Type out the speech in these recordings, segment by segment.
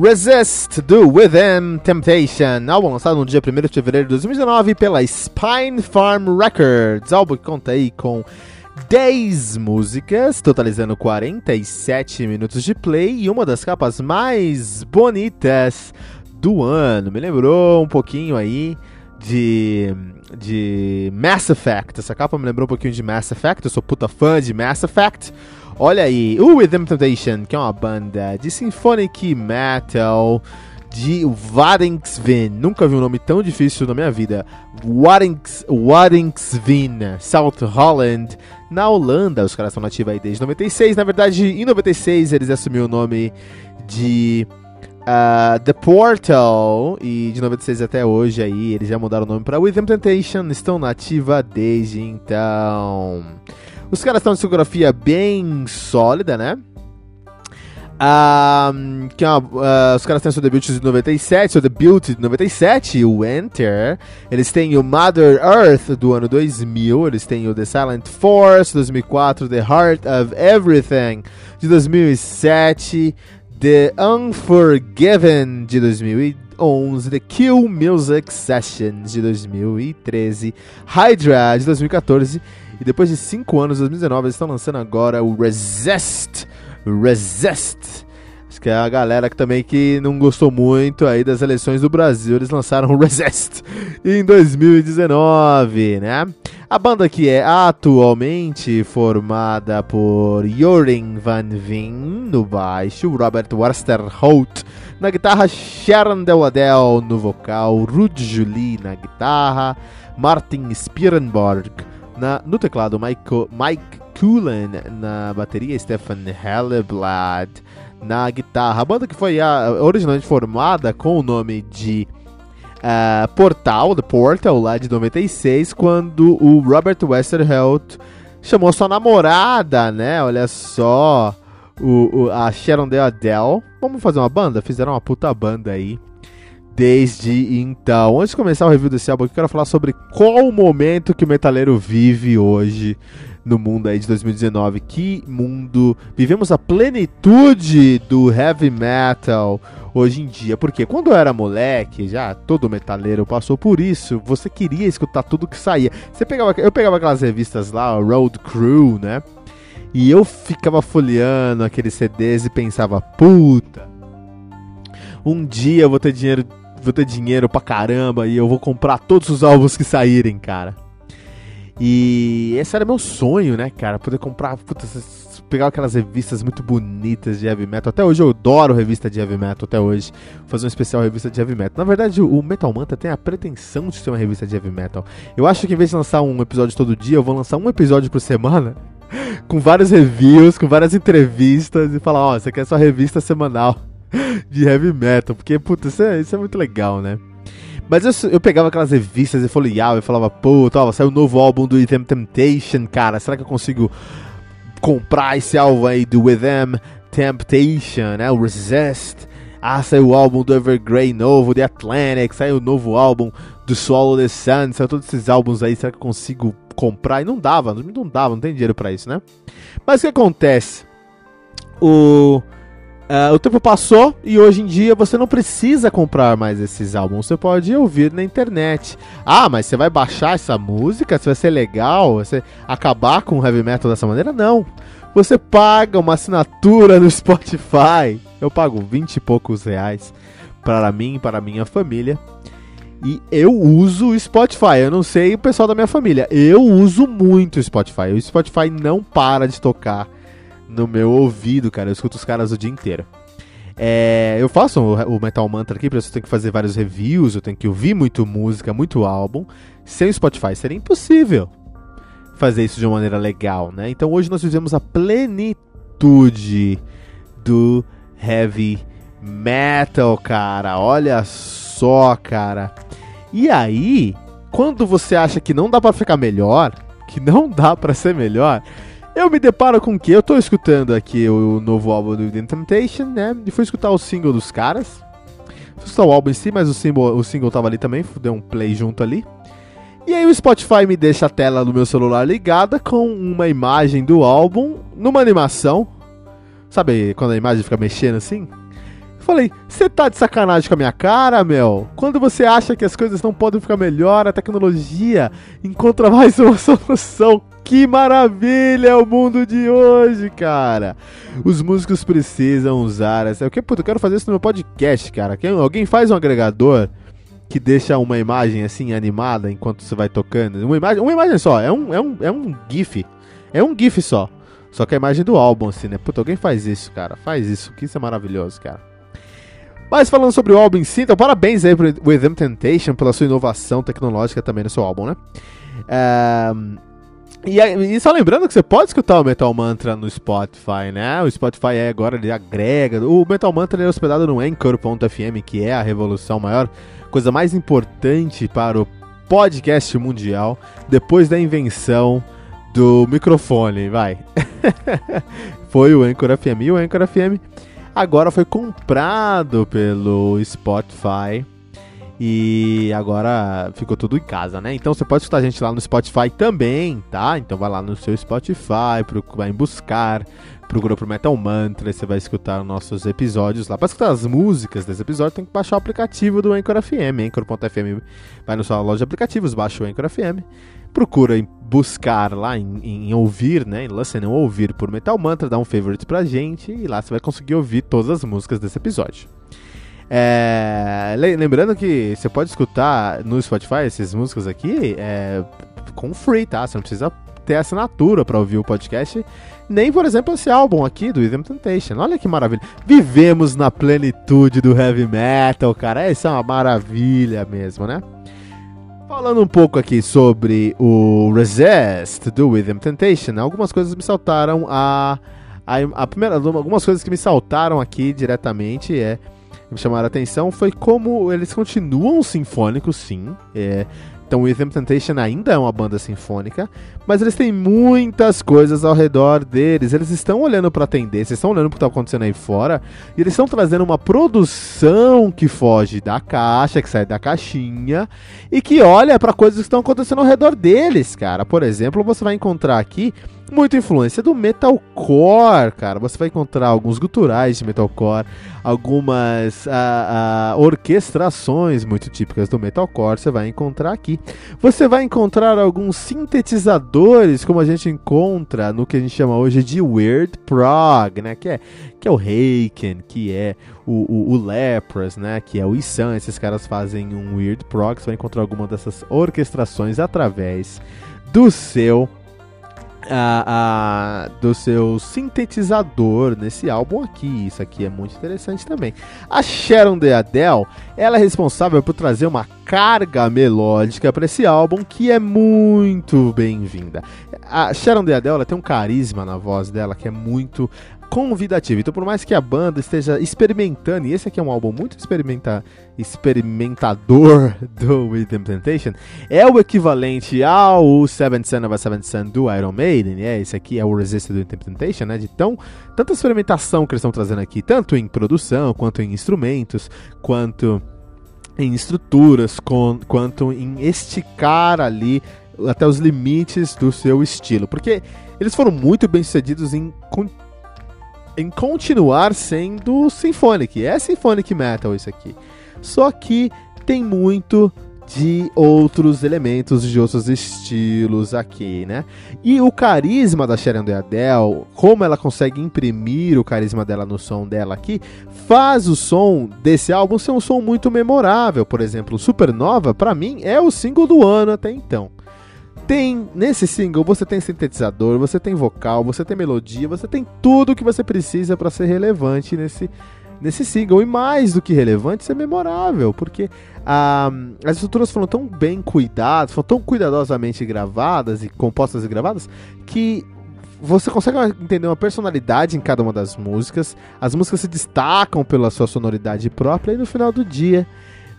Resist do Within Temptation, álbum lançado no dia 1 de fevereiro de 2019 pela Spine Farm Records, álbum que conta aí com 10 músicas, totalizando 47 minutos de play e uma das capas mais bonitas do ano. Me lembrou um pouquinho aí de, de Mass Effect. Essa capa me lembrou um pouquinho de Mass Effect. Eu sou puta fã de Mass Effect. Olha aí, o Rhythm Temptation, que é uma banda de symphonic metal de Waddinxveen. Nunca vi um nome tão difícil na minha vida. Waddinxveen, South Holland, na Holanda. Os caras estão nativos aí desde 96. Na verdade, em 96 eles assumiram o nome de uh, The Portal. E de 96 até hoje aí eles já mudaram o nome para Rhythm Temptation. Estão nativa desde então. Os caras têm uma discografia bem sólida, né? Um, que é uma, uh, os caras têm seu debut de 97, seu debut de 97, o Enter. Eles têm o Mother Earth do ano 2000, eles têm o The Silent Force 2004, The Heart of Everything de 2007, The Unforgiven de 2011, The Kill Music Sessions de 2013, Hydra de 2014 e depois de 5 anos, 2019, eles estão lançando agora o Resist. Resist. Acho que é a galera que também que não gostou muito aí das eleições do Brasil, eles lançaram o Resist em 2019, né? A banda que é atualmente formada por Jorin Van Veen no baixo, Robert Westerhout na guitarra, Sharon Deladel no vocal, Rudy Julie na guitarra, Martin Spierenborg na, no teclado, Mike, Mike Coolan na bateria, Stefan Helleblad na guitarra. A banda que foi a, originalmente formada com o nome de uh, Portal, The Portal, lá de 96, quando o Robert Westerholt chamou sua namorada, né? Olha só, o, o, a Sharon Dale Adele. Vamos fazer uma banda? Fizeram uma puta banda aí desde então. Antes de começar o review desse álbum, eu quero falar sobre qual o momento que o metaleiro vive hoje no mundo aí de 2019. Que mundo! Vivemos a plenitude do heavy metal hoje em dia. Porque quando eu era moleque, já todo metaleiro passou por isso. Você queria escutar tudo que saía. Você pegava, eu pegava aquelas revistas lá, Road Crew, né? E eu ficava folheando aqueles CDs e pensava, puta, um dia eu vou ter dinheiro vou ter dinheiro pra caramba e eu vou comprar todos os álbuns que saírem, cara. E esse era meu sonho, né, cara? Poder comprar, puta, pegar aquelas revistas muito bonitas de heavy metal. Até hoje eu adoro revista de heavy metal, até hoje. Fazer um especial revista de heavy metal. Na verdade, o Metal Manta tem a pretensão de ser uma revista de heavy metal. Eu acho que em vez de lançar um episódio todo dia, eu vou lançar um episódio por semana. Com vários reviews, com várias entrevistas e falar, ó, oh, você quer sua revista semanal de heavy metal, porque, puta, isso é, isso é muito legal, né? Mas eu, eu pegava aquelas revistas e folheava e falava, pô, tá, saiu o novo álbum do Them Temptation, cara, será que eu consigo comprar esse álbum aí do With Them Temptation, né, o Resist? Ah, saiu o álbum do Evergrey novo, The Atlantic, saiu o novo álbum do Swallow the Sun, saiu todos esses álbuns aí, será que eu consigo comprar? E não dava, não dava, não tem dinheiro para isso, né? Mas o que acontece? O... Uh, o tempo passou e hoje em dia você não precisa comprar mais esses álbuns, você pode ouvir na internet. Ah, mas você vai baixar essa música? Isso vai ser legal? Você acabar com o heavy metal dessa maneira? Não. Você paga uma assinatura no Spotify. Eu pago 20 e poucos reais para mim e para minha família. E eu uso o Spotify. Eu não sei o pessoal da minha família. Eu uso muito o Spotify. O Spotify não para de tocar no meu ouvido, cara. Eu escuto os caras o dia inteiro. É, eu faço o, Metal Mantra aqui, por isso eu tenho que fazer vários reviews, eu tenho que ouvir muito música, muito álbum. Sem o Spotify seria impossível fazer isso de uma maneira legal, né? Então hoje nós vivemos a plenitude do heavy metal, cara. Olha só, cara. E aí, quando você acha que não dá para ficar melhor, que não dá para ser melhor, eu me deparo com o que? Eu tô escutando aqui o novo álbum do The Temptation, né? E fui escutar o single dos caras. Fui escutar o álbum em si, mas o single, o single tava ali também, deu um play junto ali. E aí o Spotify me deixa a tela do meu celular ligada com uma imagem do álbum numa animação. Sabe quando a imagem fica mexendo assim? Falei, você tá de sacanagem com a minha cara, Mel? Quando você acha que as coisas não podem ficar melhor, a tecnologia encontra mais uma solução. Que maravilha é o mundo de hoje, cara! Os músicos precisam usar essa. Eu, puta, eu quero fazer isso no meu podcast, cara. Alguém faz um agregador que deixa uma imagem assim animada enquanto você vai tocando. Uma imagem, uma imagem só, é um, é um, é um GIF. É um GIF só. Só que a imagem do álbum, assim, né? Puta, alguém faz isso, cara. Faz isso, que isso é maravilhoso, cara. Mas falando sobre o álbum em si, então parabéns aí pro With Temptation pela sua inovação tecnológica também no seu álbum, né? Um, e, e, só lembrando que você pode escutar o Metal Mantra no Spotify, né? O Spotify é agora ele agrega. O Metal Mantra é hospedado no Anchor.fm, que é a revolução maior, coisa mais importante para o podcast mundial, depois da invenção do microfone, vai. foi o Anchor FM. E o Anchor FM agora foi comprado pelo Spotify e agora ficou tudo em casa, né? Então você pode escutar a gente lá no Spotify também, tá? Então vai lá no seu Spotify, vai em buscar, procura pro Metal Mantra, você vai escutar nossos episódios lá. Para escutar as músicas desse episódio, tem que baixar o aplicativo do Anchor FM, Anchor.fm. Vai na sua loja de aplicativos, baixa o Anchor FM, procura buscar lá em, em, ouvir, né? Em listen, ouvir por Metal Mantra, dá um favorite pra gente e lá você vai conseguir ouvir todas as músicas desse episódio. É, lembrando que você pode escutar no Spotify essas músicas aqui é, com free, tá? Você não precisa ter assinatura para ouvir o podcast. Nem, por exemplo, esse álbum aqui do Rhythm Temptation. Olha que maravilha. Vivemos na plenitude do heavy metal, cara. Isso é uma maravilha mesmo, né? Falando um pouco aqui sobre o Resist do Rhythm Temptation, algumas coisas me saltaram a, a, a primeira, algumas coisas que me saltaram aqui diretamente é me chamaram a atenção foi como eles continuam sinfônicos, sim. É, então, Rhythm Temptation ainda é uma banda sinfônica, mas eles têm muitas coisas ao redor deles. Eles estão olhando para a tendência, estão olhando para o que está acontecendo aí fora, e eles estão trazendo uma produção que foge da caixa, que sai da caixinha, e que olha para coisas que estão acontecendo ao redor deles, cara. Por exemplo, você vai encontrar aqui muita influência do metalcore, cara. Você vai encontrar alguns guturais de metalcore, algumas uh, uh, orquestrações muito típicas do metalcore. Você vai encontrar aqui. Você vai encontrar alguns sintetizadores, como a gente encontra no que a gente chama hoje de weird prog, né? Que é que é o Haken, que é o, o, o Lepras, né? Que é o Isan. Esses caras fazem um weird prog. Você vai encontrar alguma dessas orquestrações através do seu a, a, do seu sintetizador nesse álbum aqui. Isso aqui é muito interessante também. A Sharon de Adele, ela é responsável por trazer uma carga melódica para esse álbum que é muito bem-vinda. A Sharon de Adele tem um carisma na voz dela que é muito convidativo. Então, por mais que a banda esteja experimentando, e esse aqui é um álbum muito experimenta, experimentador do Rhythm Temptation, é o equivalente ao Seventh Son of a Seventh Son do Iron Maiden, né? Esse aqui é o Resist do Temptation, né? De tão, tanta experimentação que eles estão trazendo aqui, tanto em produção, quanto em instrumentos, quanto em estruturas, com, quanto em esticar ali até os limites do seu estilo. Porque eles foram muito bem sucedidos em em continuar sendo symphonic. É symphonic metal isso aqui. Só que tem muito de outros elementos, de outros estilos aqui, né? E o carisma da Sharon de Adele, como ela consegue imprimir o carisma dela no som dela aqui, faz o som desse álbum ser um som muito memorável. Por exemplo, Supernova, para mim, é o single do ano até então tem nesse single você tem sintetizador, você tem vocal, você tem melodia, você tem tudo que você precisa para ser relevante nesse nesse single e mais do que relevante, ser memorável, porque ah, as estruturas foram tão bem cuidadas, foram tão cuidadosamente gravadas e compostas e gravadas que você consegue entender uma personalidade em cada uma das músicas. As músicas se destacam pela sua sonoridade própria e no final do dia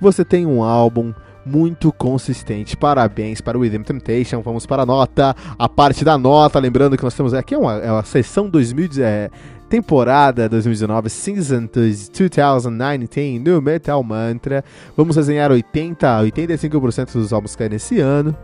você tem um álbum muito consistente. Parabéns para o Rhythm Temptation. Vamos para a nota. A parte da nota, lembrando que nós temos aqui uma, é uma sessão 2010, é, temporada 2019, Season 2019 no Metal Mantra. Vamos resenhar 80 85% dos álbuns que é nesse ano.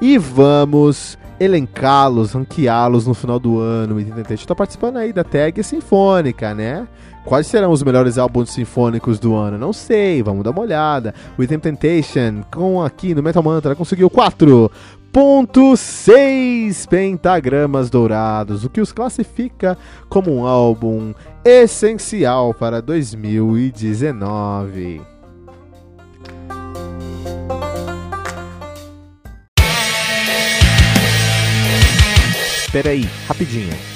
E vamos elencá-los, ranqueá-los no final do ano. Estou participando aí da tag sinfônica, né? Quais serão os melhores álbuns sinfônicos do ano? Não sei, vamos dar uma olhada. Rhythm Temptation, com aqui no Metal Mantra, conseguiu 4.6 pentagramas dourados, o que os classifica como um álbum essencial para 2019. Peraí, rapidinho.